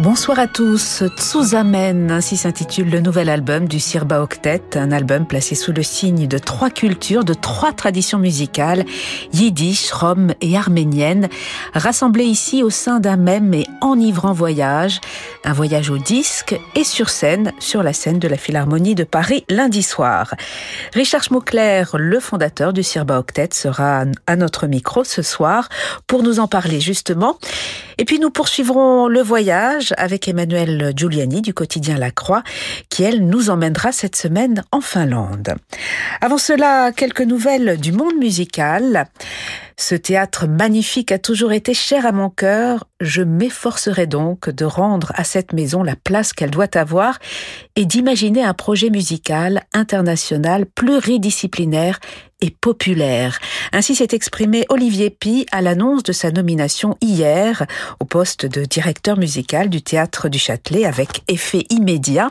Bonsoir à tous. Tsuzamen, ainsi s'intitule le nouvel album du Sirba Octet, un album placé sous le signe de trois cultures, de trois traditions musicales, yiddish, rom et arménienne, rassemblées ici au sein d'un même et enivrant voyage, un voyage au disque et sur scène, sur la scène de la Philharmonie de Paris lundi soir. Richard Schmuckler, le fondateur du Sirba Octet, sera à notre micro ce soir pour nous en parler justement. Et puis nous poursuivrons le voyage avec Emmanuel Giuliani du quotidien La Croix, qui elle nous emmènera cette semaine en Finlande. Avant cela, quelques nouvelles du monde musical. Ce théâtre magnifique a toujours été cher à mon cœur. Je m'efforcerai donc de rendre à cette maison la place qu'elle doit avoir et d'imaginer un projet musical international pluridisciplinaire et populaire. Ainsi s'est exprimé Olivier Pi à l'annonce de sa nomination hier au poste de directeur musical du Théâtre du Châtelet avec effet immédiat.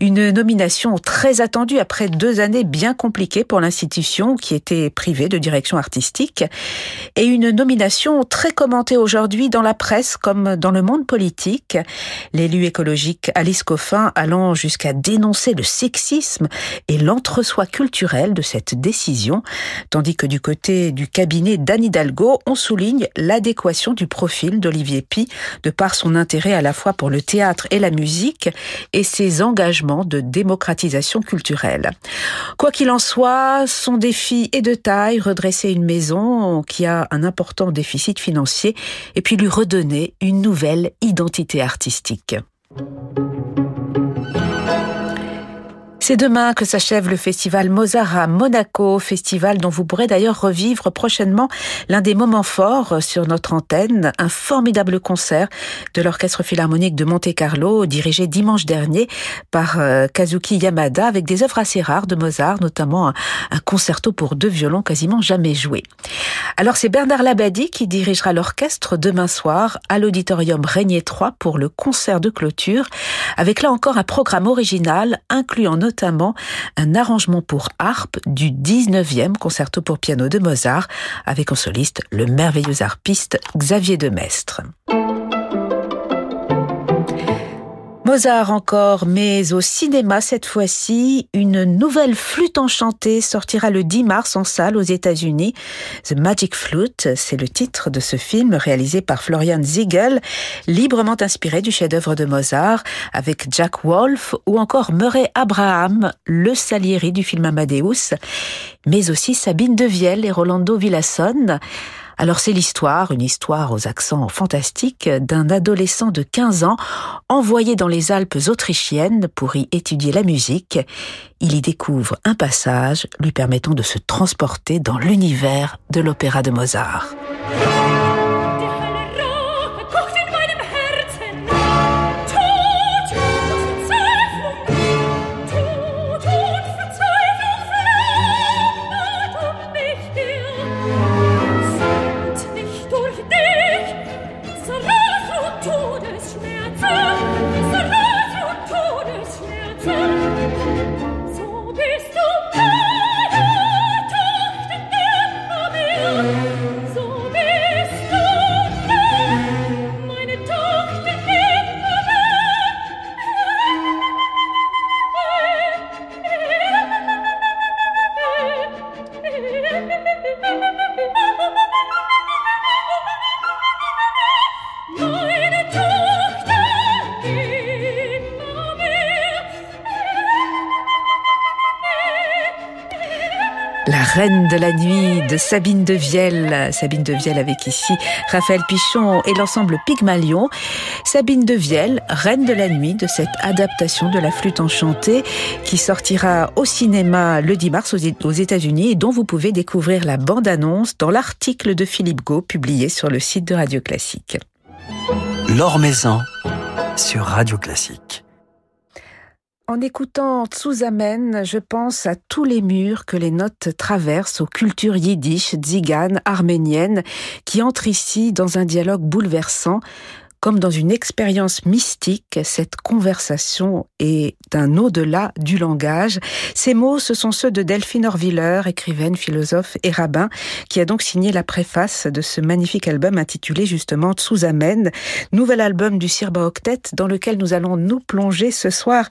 Une nomination très attendue après deux années bien compliquées pour l'institution qui était privée de direction artistique et une nomination très commentée aujourd'hui dans la presse comme dans le monde politique. L'élu écologique Alice Coffin allant jusqu'à dénoncer le sexisme et l'entre-soi culturel de cette décision tandis que du côté du cabinet d'Anne Hidalgo, on souligne l'adéquation du profil d'Olivier Pi de par son intérêt à la fois pour le théâtre et la musique et ses engagements de démocratisation culturelle. Quoi qu'il en soit, son défi est de taille, redresser une maison qui a un important déficit financier et puis lui redonner une nouvelle identité artistique. C'est demain que s'achève le festival Mozart à Monaco, festival dont vous pourrez d'ailleurs revivre prochainement l'un des moments forts sur notre antenne, un formidable concert de l'Orchestre Philharmonique de Monte-Carlo, dirigé dimanche dernier par euh, Kazuki Yamada, avec des œuvres assez rares de Mozart, notamment un, concerto pour deux violons quasiment jamais joué. Alors c'est Bernard Labadie qui dirigera l'orchestre demain soir à l'auditorium Régnier 3 pour le concert de clôture, avec là encore un programme original incluant notamment notamment un arrangement pour harpe du 19e concerto pour piano de Mozart, avec en soliste le merveilleux harpiste Xavier de Mestre. Mozart encore, mais au cinéma cette fois-ci, une nouvelle flûte enchantée sortira le 10 mars en salle aux États-Unis. The Magic Flute, c'est le titre de ce film réalisé par Florian Ziegel, librement inspiré du chef-d'œuvre de Mozart, avec Jack Wolf ou encore Murray Abraham, le Salieri du film Amadeus, mais aussi Sabine Devielle et Rolando Villasson. Alors c'est l'histoire, une histoire aux accents fantastiques, d'un adolescent de 15 ans envoyé dans les Alpes autrichiennes pour y étudier la musique. Il y découvre un passage lui permettant de se transporter dans l'univers de l'opéra de Mozart. Reine de la nuit de Sabine de Vielle. Sabine de Vielle avec ici Raphaël Pichon et l'ensemble Pygmalion. Sabine de Vielle, Reine de la nuit de cette adaptation de la flûte enchantée qui sortira au cinéma le 10 mars aux États-Unis et dont vous pouvez découvrir la bande-annonce dans l'article de Philippe Gau publié sur le site de Radio Classique. L'Or sur Radio Classique. En écoutant Tsuzamen, je pense à tous les murs que les notes traversent aux cultures yiddish, tziganes, arméniennes, qui entrent ici dans un dialogue bouleversant comme dans une expérience mystique, cette conversation est un au-delà du langage. Ces mots, ce sont ceux de Delphine Orviller, écrivaine, philosophe et rabbin, qui a donc signé la préface de ce magnifique album intitulé justement Tsuzamen, nouvel album du Sirba Octet dans lequel nous allons nous plonger ce soir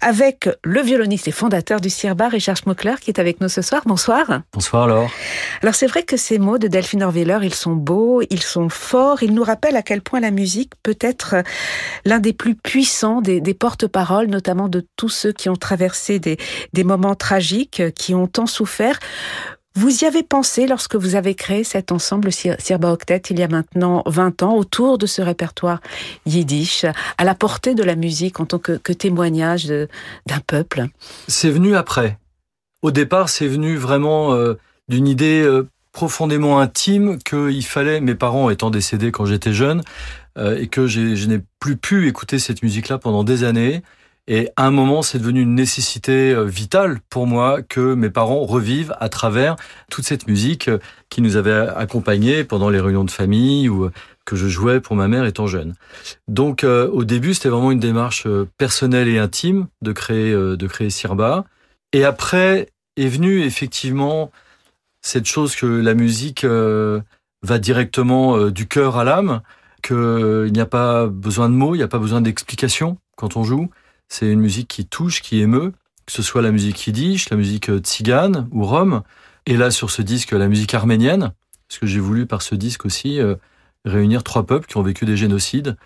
avec le violoniste et fondateur du Sirba, Richard Schmuckler, qui est avec nous ce soir. Bonsoir. Bonsoir alors. Alors c'est vrai que ces mots de Delphine Orviller, ils sont beaux, ils sont forts, ils nous rappellent à quel point la musique peut être l'un des plus puissants des, porte-paroles, notamment de tous ceux qui ont traversé des, moments tragiques, qui ont tant souffert. Vous y avez pensé lorsque vous avez créé cet ensemble Sirba Octet il y a maintenant 20 ans autour de ce répertoire yiddish, à la portée de la musique en tant que, témoignage d'un peuple? C'est venu après. Au départ, c'est venu vraiment euh, d'une idée euh, profondément intime qu'il fallait, mes parents étant décédés quand j'étais jeune, euh, et que je n'ai plus pu écouter cette musique-là pendant des années, et à un moment, c'est devenu une nécessité euh, vitale pour moi que mes parents revivent à travers toute cette musique euh, qui nous avait accompagnés pendant les réunions de famille ou que je jouais pour ma mère étant jeune. Donc au début, c'était vraiment une démarche personnelle et intime de créer de créer Sirba. Et après est venue effectivement cette chose que la musique va directement du cœur à l'âme, qu'il n'y a pas besoin de mots, il n'y a pas besoin d'explications quand on joue. C'est une musique qui touche, qui émeut, que ce soit la musique yiddish, la musique euh, tzigane ou rome, et là sur ce disque la musique arménienne, parce que j'ai voulu par ce disque aussi euh, réunir trois peuples qui ont vécu des génocides,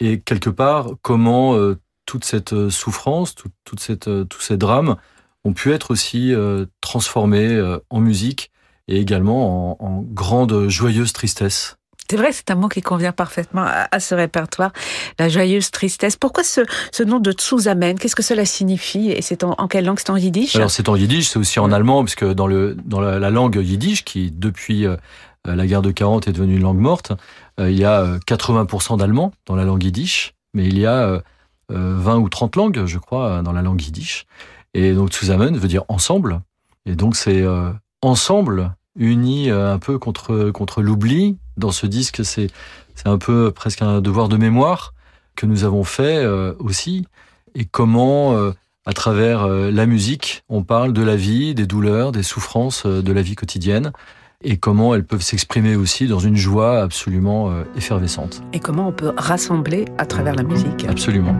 et quelque part comment euh, toute cette souffrance, toute cette, tous ces drames ont pu être aussi transformés en musique et également en, en grande joyeuse tristesse. C'est vrai, c'est un mot qui convient parfaitement à, ce répertoire, la joyeuse tristesse. Pourquoi ce, ce nom de Tsuzamen Qu'est-ce que cela signifie? Et c'est en, quelle langue? C'est en yiddish? Alors c'est en yiddish, c'est aussi en allemand, parce que dans, le, dans la, langue yiddish, qui depuis euh, la guerre de 40 est devenue une langue morte, euh, il y a 80% euh, d'allemand dans la langue yiddish, mais il y a 20 ou 30 langues, je crois, dans la langue yiddish. Et donc Tsuzamen veut dire ensemble. Et donc c'est ensemble unis un peu contre, contre l'oubli dans ce disque, c'est c'est un peu presque un devoir de mémoire que nous avons fait euh, aussi, et comment, euh, à travers euh, la musique, on parle de la vie, des douleurs, des souffrances de la vie quotidienne, et comment elles peuvent s'exprimer aussi dans une joie absolument effervescente. Et comment on peut rassembler à travers la musique. Absolument.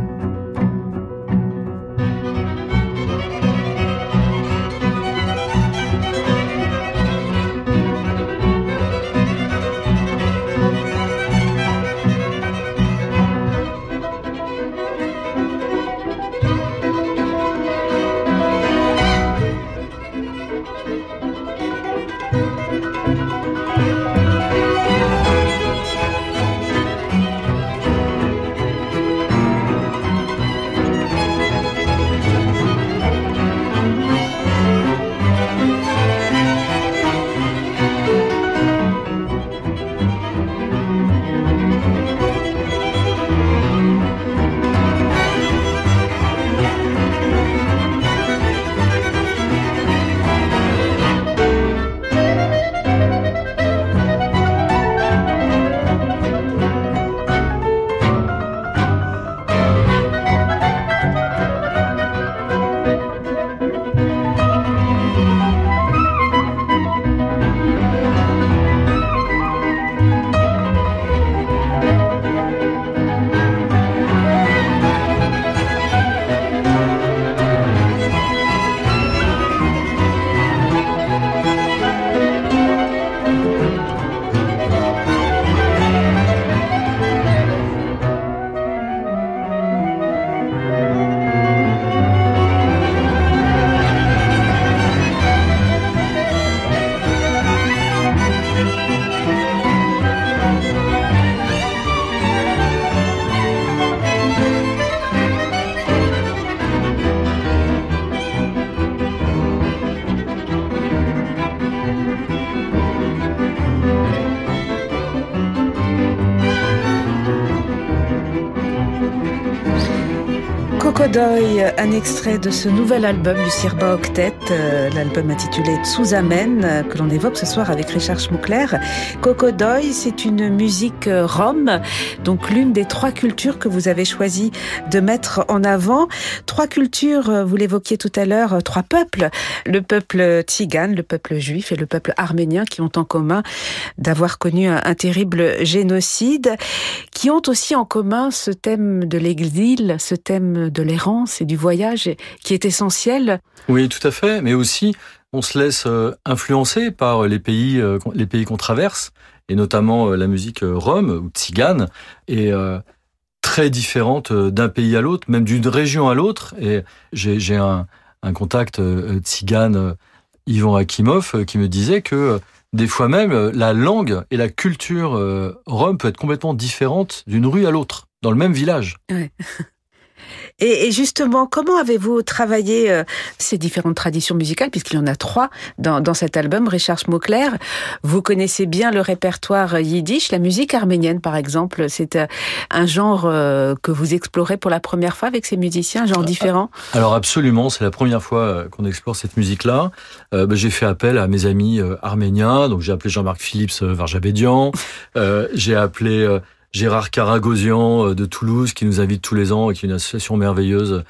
Cocodoy, un extrait de ce nouvel album du Sirba Octet, euh, l'album intitulé Tsuzamen, euh, que l'on évoque ce soir avec Richard Schmuckler. Cocodoy, c'est une musique euh, rome, donc l'une des trois cultures que vous avez choisi de mettre en avant. Trois cultures, vous l'évoquiez tout à l'heure, trois peuples. Le peuple tzigane, le peuple juif et le peuple arménien qui ont en commun d'avoir connu un, un terrible génocide, qui ont aussi en commun ce thème de l'exil, ce thème de et du voyage qui est essentiel. Oui, tout à fait, mais aussi on se laisse euh, influencer par les pays, euh, les pays qu'on traverse, et notamment euh, la musique rome ou tzigane, est très différente d'un pays à l'autre, même d'une région à l'autre. Et j'ai un, un, contact tzigane, Ivan Akimov, qui me disait que des fois même, la langue et la culture rome peut être complètement différente d'une rue à l'autre, dans le même village. Ouais. Et, justement, comment avez-vous travaillé euh, ces différentes traditions musicales, puisqu'il y en a trois dans, cet album, Richard Schmuckler Vous connaissez bien le répertoire yiddish, la musique arménienne par exemple. C'est euh, un genre euh, que vous explorez pour la première fois avec ces musiciens, un genre différent? Alors absolument, c'est la première fois qu'on explore cette musique-là. Bah, j'ai fait appel à mes amis arméniens, donc j'ai appelé Jean-Marc Phillips Varjabédian, j'ai appelé Gérard Caragosian euh, de Toulouse qui nous invite tous les ans et qui est une association merveilleuse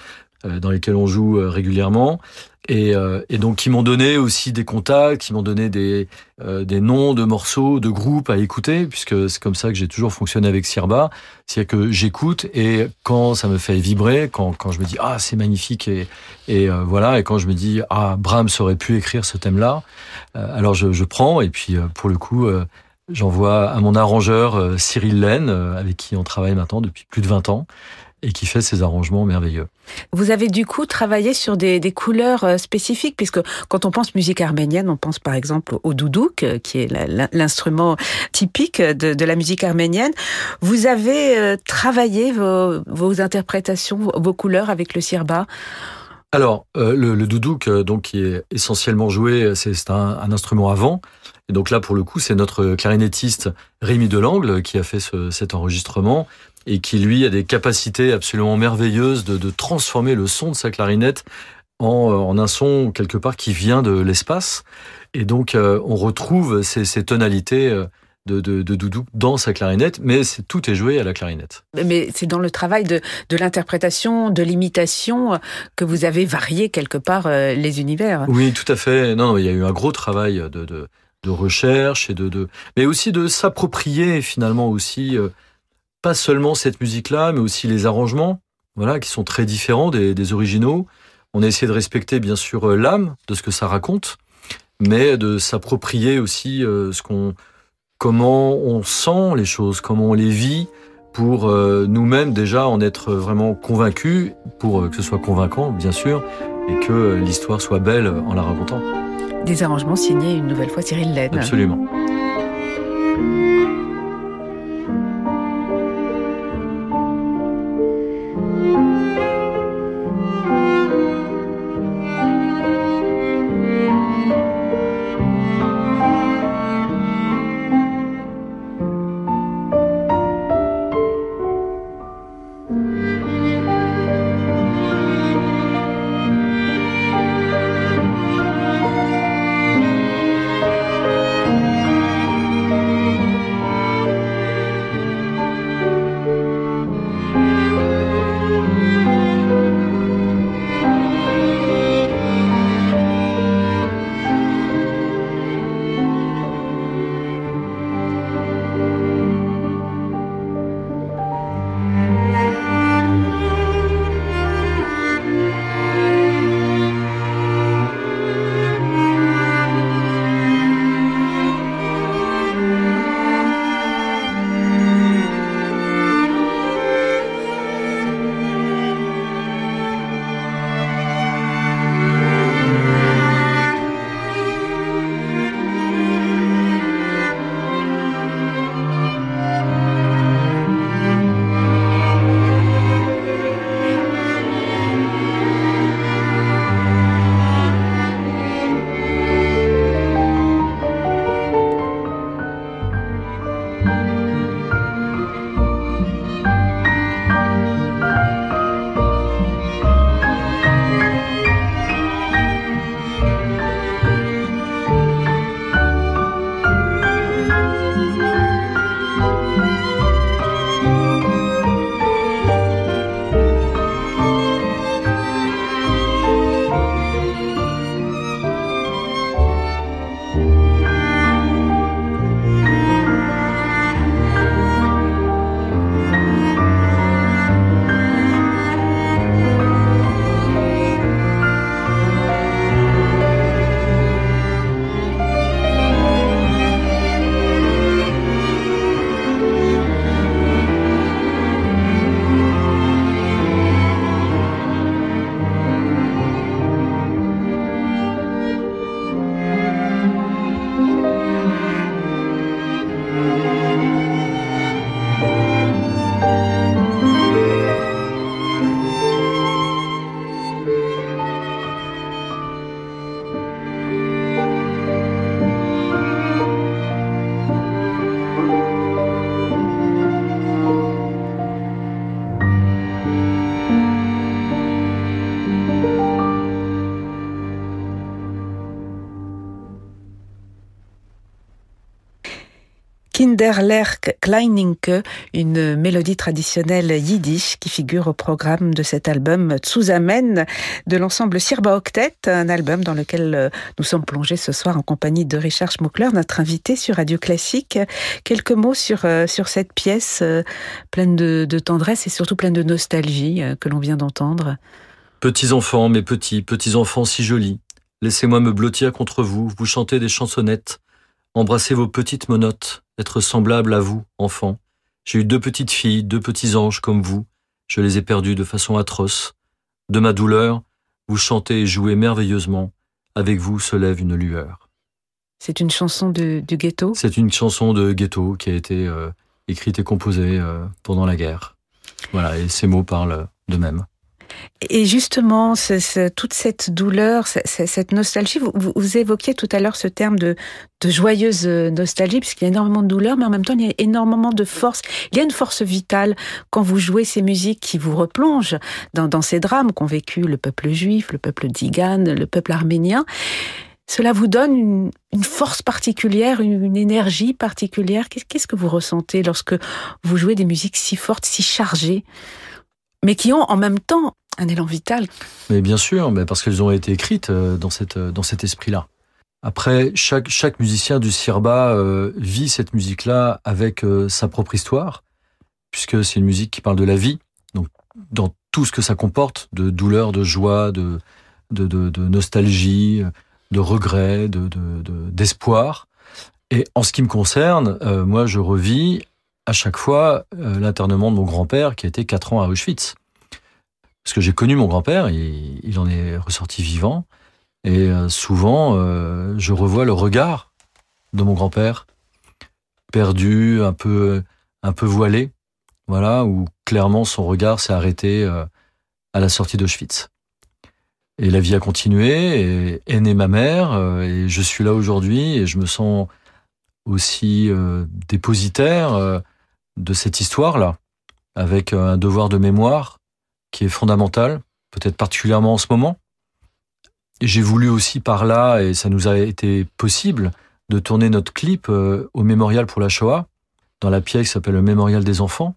euh, dans laquelle on joue euh, régulièrement. Et, et donc qui m'ont donné aussi des contacts, qui m'ont donné des, des noms de morceaux, de groupes à écouter, puisque c'est comme ça que j'ai toujours fonctionné avec Sirba. C'est que j'écoute et quand ça me fait vibrer, quand, quand je me dis ah c'est magnifique et, et voilà, et quand je me dis ah Brahms aurait pu écrire ce thème-là, alors je, je prends et puis pour le coup J'envoie à mon arrangeur euh, Cyril Laine, euh, avec qui on travaille maintenant depuis plus de 20 ans et qui fait ces arrangements merveilleux. Vous avez du coup travaillé sur des, couleurs euh, spécifiques, puisque quand on pense musique arménienne, on pense par exemple au doudouk, qui est l'instrument typique de, la musique arménienne. Vous avez travaillé vos, interprétations, vos couleurs avec le sirba alors, le, le, doudouk, donc, qui est essentiellement joué, c'est un, un, instrument avant, et donc là, pour le coup, c'est notre clarinettiste Rémi Delangle qui a fait ce, cet enregistrement et qui, lui, a des capacités absolument merveilleuses de, transformer le son de sa clarinette en, un son quelque part qui vient de l'espace. Et donc, euh, on retrouve ces, tonalités euh, de, de, de, Doudou dans sa clarinette, mais tout est joué à la clarinette. Mais c'est dans le travail de, de l'interprétation, de l'imitation, que vous avez varié quelque part euh, les univers. Oui, tout à fait. Non, il y a eu un gros travail de, de de recherche et de, de mais aussi de s'approprier finalement aussi euh, pas seulement cette musique-là, mais aussi les arrangements, voilà, qui sont très différents des, des originaux. On a essayé de respecter bien sûr euh, l'âme de ce que ça raconte, mais de s'approprier aussi euh, ce qu'on, comment on sent les choses, comment on les vit, pour nous-mêmes déjà en être vraiment convaincus, pour que ce soit convaincant bien sûr, et que l'histoire soit belle en la racontant. Des arrangements signés une nouvelle fois Cyril Laine. Absolument. Kinderlerk Kleininke, une mélodie traditionnelle yiddish qui figure au programme de cet album Tsuzamen de l'ensemble Sirba Octet, un album dans lequel euh, nous sommes plongés ce soir en compagnie de Richard Schmuckler, notre invité sur Radio Classique. Quelques mots sur, euh, sur cette pièce euh, pleine de tendresse et surtout pleine de nostalgie que l'on vient d'entendre. Petits enfants, mes petits, petits enfants si jolis, laissez-moi me blottir contre vous, vous chantez des chansonnettes, embrassez vos petites monotes, être semblable à vous, enfants. J'ai eu deux petites filles, deux petits anges comme vous, je les ai perdus de façon atroce. De ma douleur, vous chantez et jouez merveilleusement, avec vous se lève une lueur. C'est une chanson de, du ghetto? C'est une chanson de ghetto qui a été euh, écrite et composée euh, pendant la guerre. Voilà, et ces mots parlent d'eux-mêmes. Et justement, toute cette douleur, cette nostalgie, vous, évoquiez tout à l'heure ce terme de, joyeuse nostalgie, puisqu'il y a énormément de douleur, mais en même temps, il y a énormément de force. Il y a une force vitale quand vous jouez ces musiques qui vous replongent dans, ces drames qu'ont vécu le peuple juif, le peuple d'Igan, le peuple arménien. Cela vous donne une, force particulière, une, énergie particulière. Qu'est-ce que vous ressentez lorsque vous jouez des musiques si fortes, si chargées, mais qui ont en même temps un élan vital. Mais bien sûr, mais parce qu'elles ont été écrites euh, dans, cette, euh, dans cet esprit-là. Après, chaque, chaque musicien du Sirba euh, vit cette musique-là avec sa propre histoire, puisque c'est une musique qui parle de la vie, donc dans tout ce que ça comporte, de douleur, de joie, de, de, de, nostalgie, de regret, de, d'espoir. Et en ce qui me concerne, moi, je revis à chaque fois l'internement de mon grand-père qui a été quatre ans à Auschwitz. Parce que j'ai connu mon grand-père, il, en est ressorti vivant. Et euh, souvent, euh, je revois le regard de mon grand-père, perdu, un peu, un peu voilé, voilà, où clairement son regard s'est arrêté euh, à la sortie d'Auschwitz. Et la vie a continué, et est née ma mère, et je suis là aujourd'hui, et je me sens aussi dépositaire de cette histoire-là, avec un devoir de mémoire qui est fondamental, peut-être particulièrement en ce moment. J'ai voulu aussi par là, et ça nous a été possible, de tourner notre clip euh, au mémorial pour la Shoah, dans la pièce qui s'appelle le Mémorial des enfants.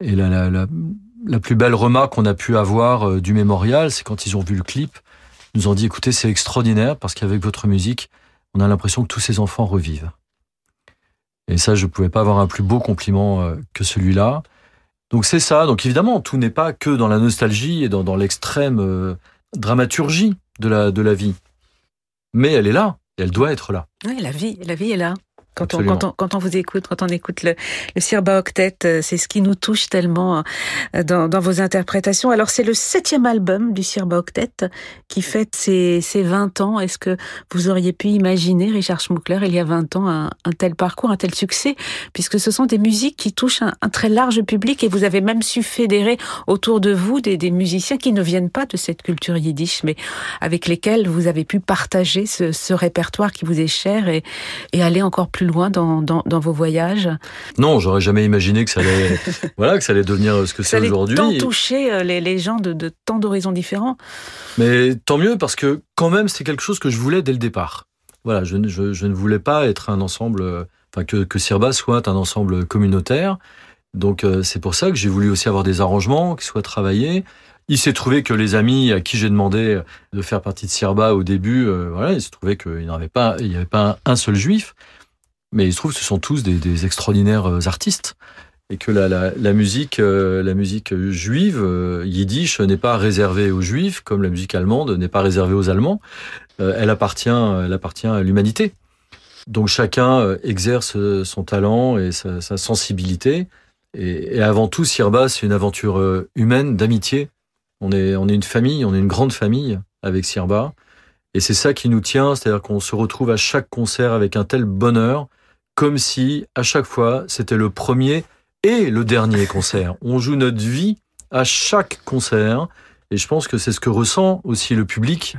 Et la plus belle remarque qu'on a pu avoir euh, du mémorial, c'est quand ils ont vu le clip, ils nous ont dit écoutez, c'est extraordinaire parce qu'avec votre musique, on a l'impression que tous ces enfants revivent. Et ça, je ne pouvais pas avoir un plus beau compliment euh, que celui-là. Donc c'est ça. Donc évidemment, tout n'est pas que dans la nostalgie et dans, l'extrême euh, dramaturgie de la, de la vie. Mais elle est là, elle doit être là. Oui, la vie, la vie est là. Quand on, quand on, quand, on, vous écoute, quand on écoute le, le Sirba Octet, euh, c'est ce qui nous touche tellement euh, dans, dans vos interprétations. Alors, c'est le septième album du Sirba Octet qui fête ses, ses 20 ans. Est-ce que vous auriez pu imaginer, Richard Schmuckler, il y a 20 ans, un, un, tel parcours, un tel succès? Puisque ce sont des musiques qui touchent un, un, très large public et vous avez même su fédérer autour de vous des, des, musiciens qui ne viennent pas de cette culture yiddish, mais avec lesquels vous avez pu partager ce, ce répertoire qui vous est cher et, et aller encore plus loin dans, dans, dans vos voyages Non, j'aurais jamais imaginé que ça allait, voilà, que ça allait devenir ce que c'est aujourd'hui. Tant toucher euh, les, les gens de, de tant d'horizons différents. Mais tant mieux parce que quand même c'est quelque chose que je voulais dès le départ. Voilà, je, je, je ne voulais pas être un ensemble, enfin que, que Sirba soit un ensemble communautaire. Donc euh, c'est pour ça que j'ai voulu aussi avoir des arrangements qui soient travaillés. Il s'est trouvé que les amis à qui j'ai demandé de faire partie de Sirba au début, euh, voilà, il s'est trouvé qu'il n'y avait pas, il y avait pas un seul juif. Mais il se trouve que ce sont tous des, extraordinaires euh, artistes et que la, musique, euh, la musique juive, euh, yiddish, n'est pas réservée aux juifs, comme la musique allemande n'est pas réservée aux Allemands. Elle appartient, elle appartient à l'humanité. Donc chacun exerce son talent et sa, sensibilité. Et, avant tout, Sirba, c'est une aventure humaine, d'amitié. On est, on est une famille, on est une grande famille avec Sirba. Et c'est ça qui nous tient, c'est-à-dire qu'on se retrouve à chaque concert avec un tel bonheur comme si à chaque fois c'était le premier et le dernier concert. On joue notre vie à chaque concert et je pense que c'est ce que ressent aussi le public.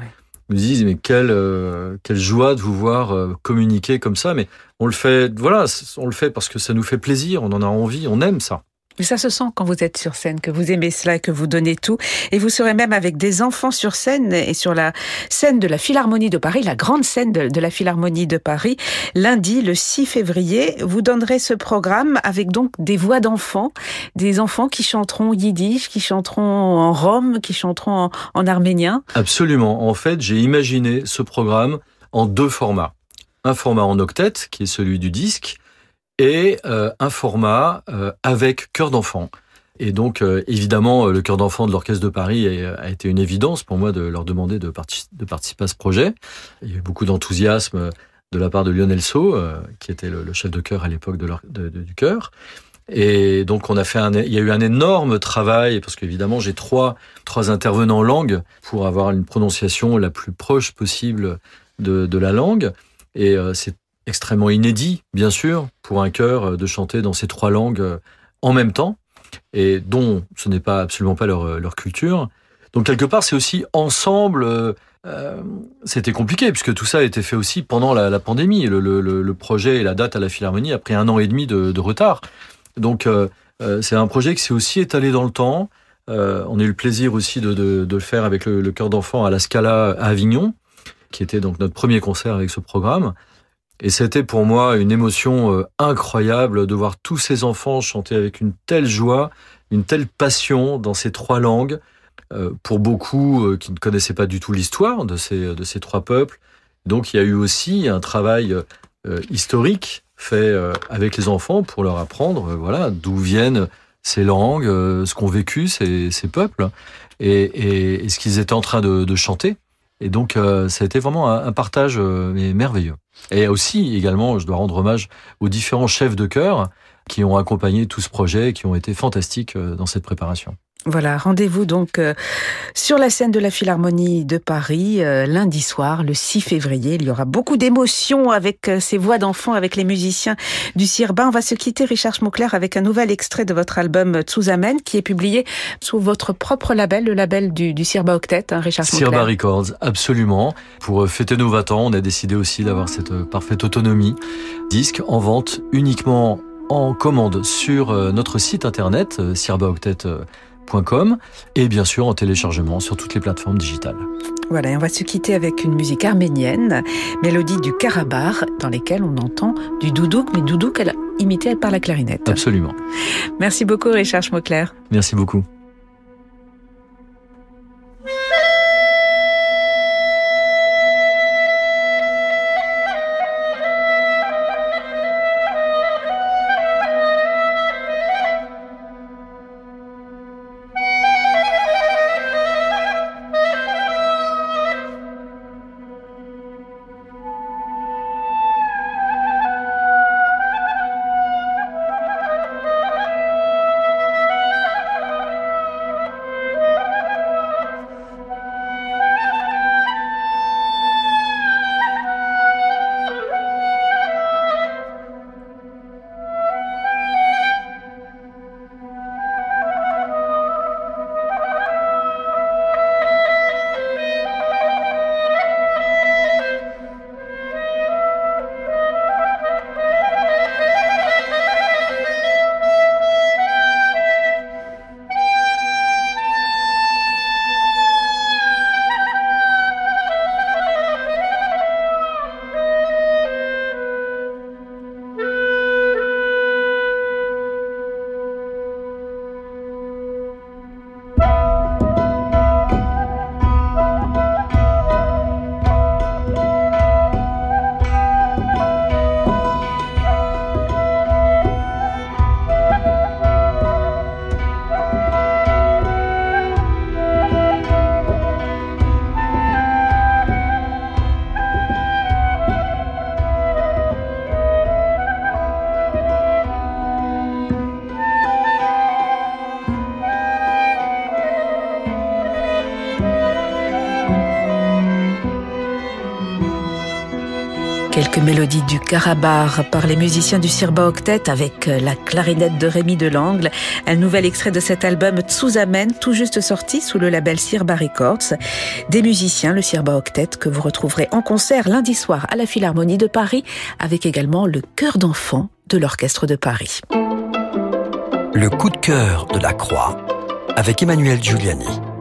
Ils nous disent mais quelle euh, quelle joie de vous voir euh, communiquer comme ça mais on le fait voilà, on le fait parce que ça nous fait plaisir, on en a envie, on aime ça. Mais ça se sent quand vous êtes sur scène, que vous aimez cela, que vous donnez tout. Et vous serez même avec des enfants sur scène et sur la scène de la Philharmonie de Paris, la grande scène de, la Philharmonie de Paris, lundi, le 6 février. Vous donnerez ce programme avec donc des voix d'enfants, des enfants qui chanteront yiddish, qui chanteront en rome, qui chanteront en, en arménien. Absolument. En fait, j'ai imaginé ce programme en deux formats. Un format en octet, qui est celui du disque, et euh, un format euh, avec chœur d'enfant. Et donc, euh, évidemment, le chœur d'enfant de l'Orchestre de Paris a, été une évidence pour moi de leur demander de, participer à ce projet. Il y a eu beaucoup d'enthousiasme de la part de Lionel So, qui était le, chef de chœur à l'époque du chœur. Et donc, on a fait un, il y a eu un énorme travail parce qu'évidemment, j'ai trois, trois intervenants en langue pour avoir une prononciation la plus proche possible de, de la langue. Et c'est extrêmement inédit, bien sûr, pour un chœur euh, de chanter dans ces trois langues euh, en même temps, et dont ce n'est pas absolument pas leur, euh, culture. Donc quelque part, c'est aussi ensemble. C'était compliqué puisque tout ça a été fait aussi pendant la, pandémie. Le, projet et la date à la Philharmonie a pris un an et demi de, retard. Donc c'est un projet qui s'est aussi étalé dans le temps. On a eu le plaisir aussi de, le faire avec le, le chœur d'enfant à la Scala à Avignon, qui était donc notre premier concert avec ce programme. Et c'était pour moi une émotion euh, incroyable de voir tous ces enfants chanter avec une telle joie, une telle passion dans ces trois langues. Euh, pour beaucoup euh, qui ne connaissaient pas du tout l'histoire de ces, de ces trois peuples. Donc il y a eu aussi un travail historique fait avec les enfants pour leur apprendre voilà d'où viennent ces langues, ce qu'ont vécu ces, ces peuples et, ce qu'ils étaient en train de chanter. Et donc ça a été vraiment un, partage merveilleux. Et aussi, également, je dois rendre hommage aux différents chefs de chœur qui ont accompagné tout ce projet et qui ont été fantastiques euh, dans cette préparation. Voilà, rendez-vous donc euh, sur la scène de la Philharmonie de Paris euh, lundi soir, le 6 février. Il y aura beaucoup d'émotions avec ces voix d'enfants, avec les musiciens du Cirba. On va se quitter, Richard Schmuckler, avec un nouvel extrait de votre album Tsuzamen qui est publié sous votre propre label, le label du, du Cirba Octet, hein, Richard. Cirba Records, absolument. Pour fêter nos 20 ans, on a décidé aussi d'avoir cette parfaite autonomie. Disque en vente uniquement en commande sur notre site internet, et bien sûr en téléchargement sur toutes les plateformes digitales. Voilà, et on va se quitter avec une musique arménienne, mélodie du karabar, dans lesquelles on entend du doudouk, mais doudouk imité par la clarinette. Absolument. Merci beaucoup Richard Schmockler. Merci beaucoup. Mélodies du Carabar par les musiciens du Sirba Octet avec euh, la clarinette de Rémi Delangle. Un nouvel extrait de cet album Tsuzamen, tout juste sorti sous le label Sirba Records. Des musiciens, le Sirba Octet, que vous retrouverez en concert lundi soir à la Philharmonie de Paris avec également le chœur d'enfant de l'Orchestre de Paris. Le coup de cœur de la Croix avec Emmanuel Giuliani.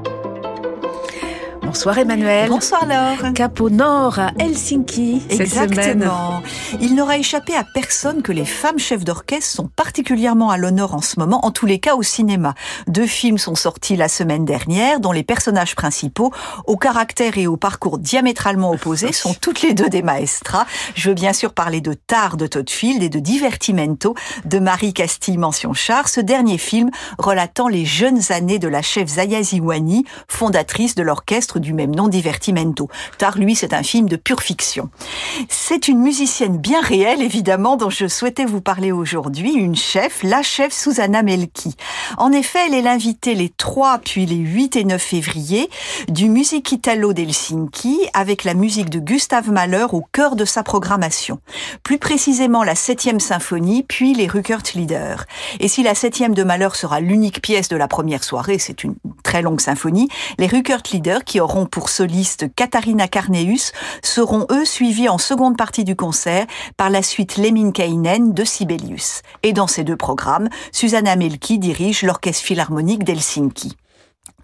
Bonsoir Emmanuel. Bonsoir Laure. Cap au nord à Helsinki cette Exactement. Il n'aura échappé à personne que les femmes chefs d'orchestre sont particulièrement à l'honneur en ce moment, en tous les cas au cinéma. Deux films sont sortis la semaine dernière dont les personnages principaux, au caractère et au parcours diamétralement opposés, sont toutes les deux des maestras. Je veux bien sûr parler de Tar de Todd Field et de Divertimento de Marie Castille Mention Char, ce dernier film relatant les jeunes années de la chef Zaya Ziwani, fondatrice de l'orchestre du même nom, Divertimento. Tar, lui, c'est un film de pure fiction. C'est une musicienne bien réelle, évidemment, dont je souhaitais vous parler aujourd'hui, une chef, la chef Susanna Melki. En effet, elle est l'invitée les 3 puis les 8 et 9 février du Music Italo d'Helsinki avec la musique de Gustave Mahler au cœur de sa programmation. Plus précisément la 7e symphonie puis les Ruckert Lieder. Et si la 7e de Mahler sera l'unique pièce de la première soirée, c'est une très longue symphonie, les Ruckert Lieder qui auront pour soliste Katharina Carneus seront eux suivis en seconde partie du concert par la suite Lemminkäinen de Sibelius. Et dans ces deux programmes, Susanna Melki dirige l'Orchestre Philharmonique d'Helsinki.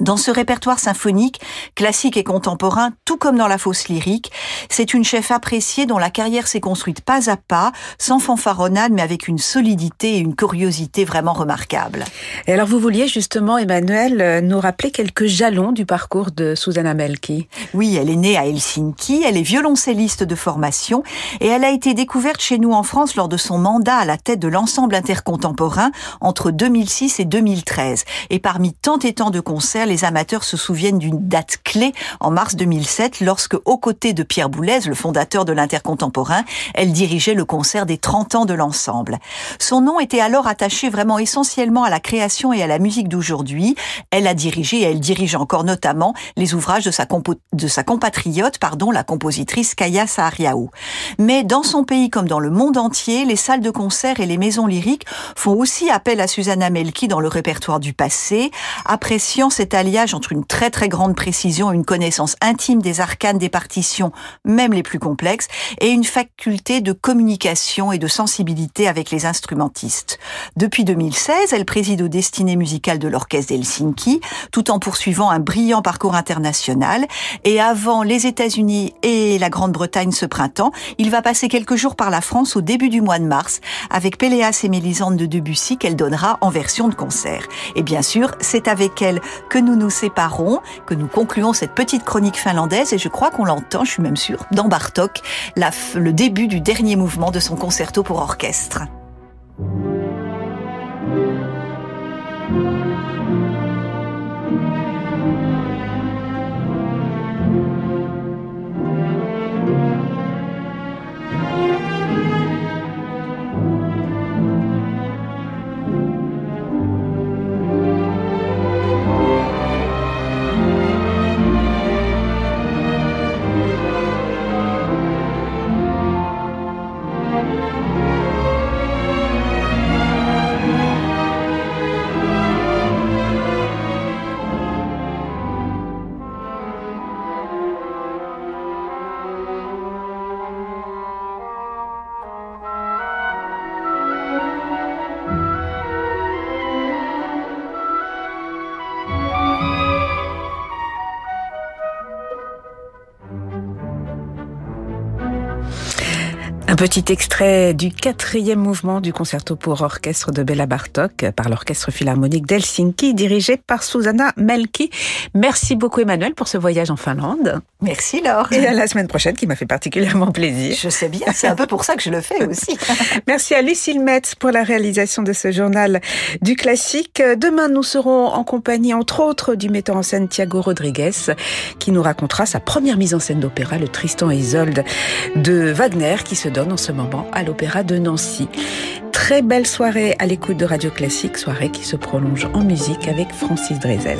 Dans ce répertoire symphonique, classique et contemporain, tout comme dans la fosse lyrique, c'est une chef appréciée dont la carrière s'est construite pas à pas, sans fanfaronnade, mais avec une solidité et une curiosité vraiment remarquables. Et alors vous vouliez justement, Emmanuel, euh, nous rappeler quelques jalons du parcours de Susanna Melki? Oui, elle est née à Helsinki, elle est violoncelliste de formation et elle a été découverte chez nous en France lors de son mandat à la tête de l'ensemble intercontemporain entre 2006 et 2013. Et parmi tant et tant de concerts, les amateurs se souviennent d'une date clé en mars 2007 lorsque, aux côtés de Pierre Boulez, le fondateur de l'Intercontemporain, elle dirigeait le concert des 30 ans de l'ensemble. Son nom était alors attaché vraiment essentiellement à la création et à la musique d'aujourd'hui. Elle a dirigé et elle dirige encore notamment les ouvrages de sa, compatriote, pardon, la compositrice Kaya Saariaou. Mais dans son pays comme dans le monde entier, les salles de concert et les maisons lyriques font aussi appel à Susanna Melki dans le répertoire du passé, appréciant cette alliage entre une très très grande précision, une connaissance intime des arcanes des partitions, même les plus complexes, et une faculté de communication et de sensibilité avec les instrumentistes. Depuis 2016, elle préside aux destinées musicales de l'orchestre d'Helsinki, tout en poursuivant un brillant parcours international. Et avant les États-Unis et la Grande-Bretagne ce printemps, il va passer quelques jours par la France au début du mois de mars, avec Péléas et Mélisande de Debussy qu'elle donnera en version de concert. Et bien sûr, c'est avec elle que nous nous nous séparons, que nous concluons cette petite chronique finlandaise et je crois qu'on l'entend, je suis même sûre, dans Bartok, le début du dernier mouvement de son concerto pour orchestre. Petit extrait du quatrième mouvement du concerto pour orchestre de Bella Bartok par l'Orchestre Philharmonique d'Helsinki, dirigé par Susanna Melki. Merci beaucoup Emmanuel pour ce voyage en Finlande. Merci Laure. Et à la semaine prochaine qui m'a fait particulièrement plaisir. Je sais bien, c'est un peu pour ça que je le fais aussi. Merci à Lucille Metz pour la réalisation de ce journal du classique. Demain, nous serons en compagnie, entre autres, du metteur en scène Thiago Rodriguez, qui nous racontera sa première mise en scène d'opéra, le Tristan et Isolde de Wagner, qui se donne en ce moment à l'Opéra de Nancy. Très belle soirée à l'écoute de Radio Classique, soirée qui se prolonge en musique avec Francis Drezel.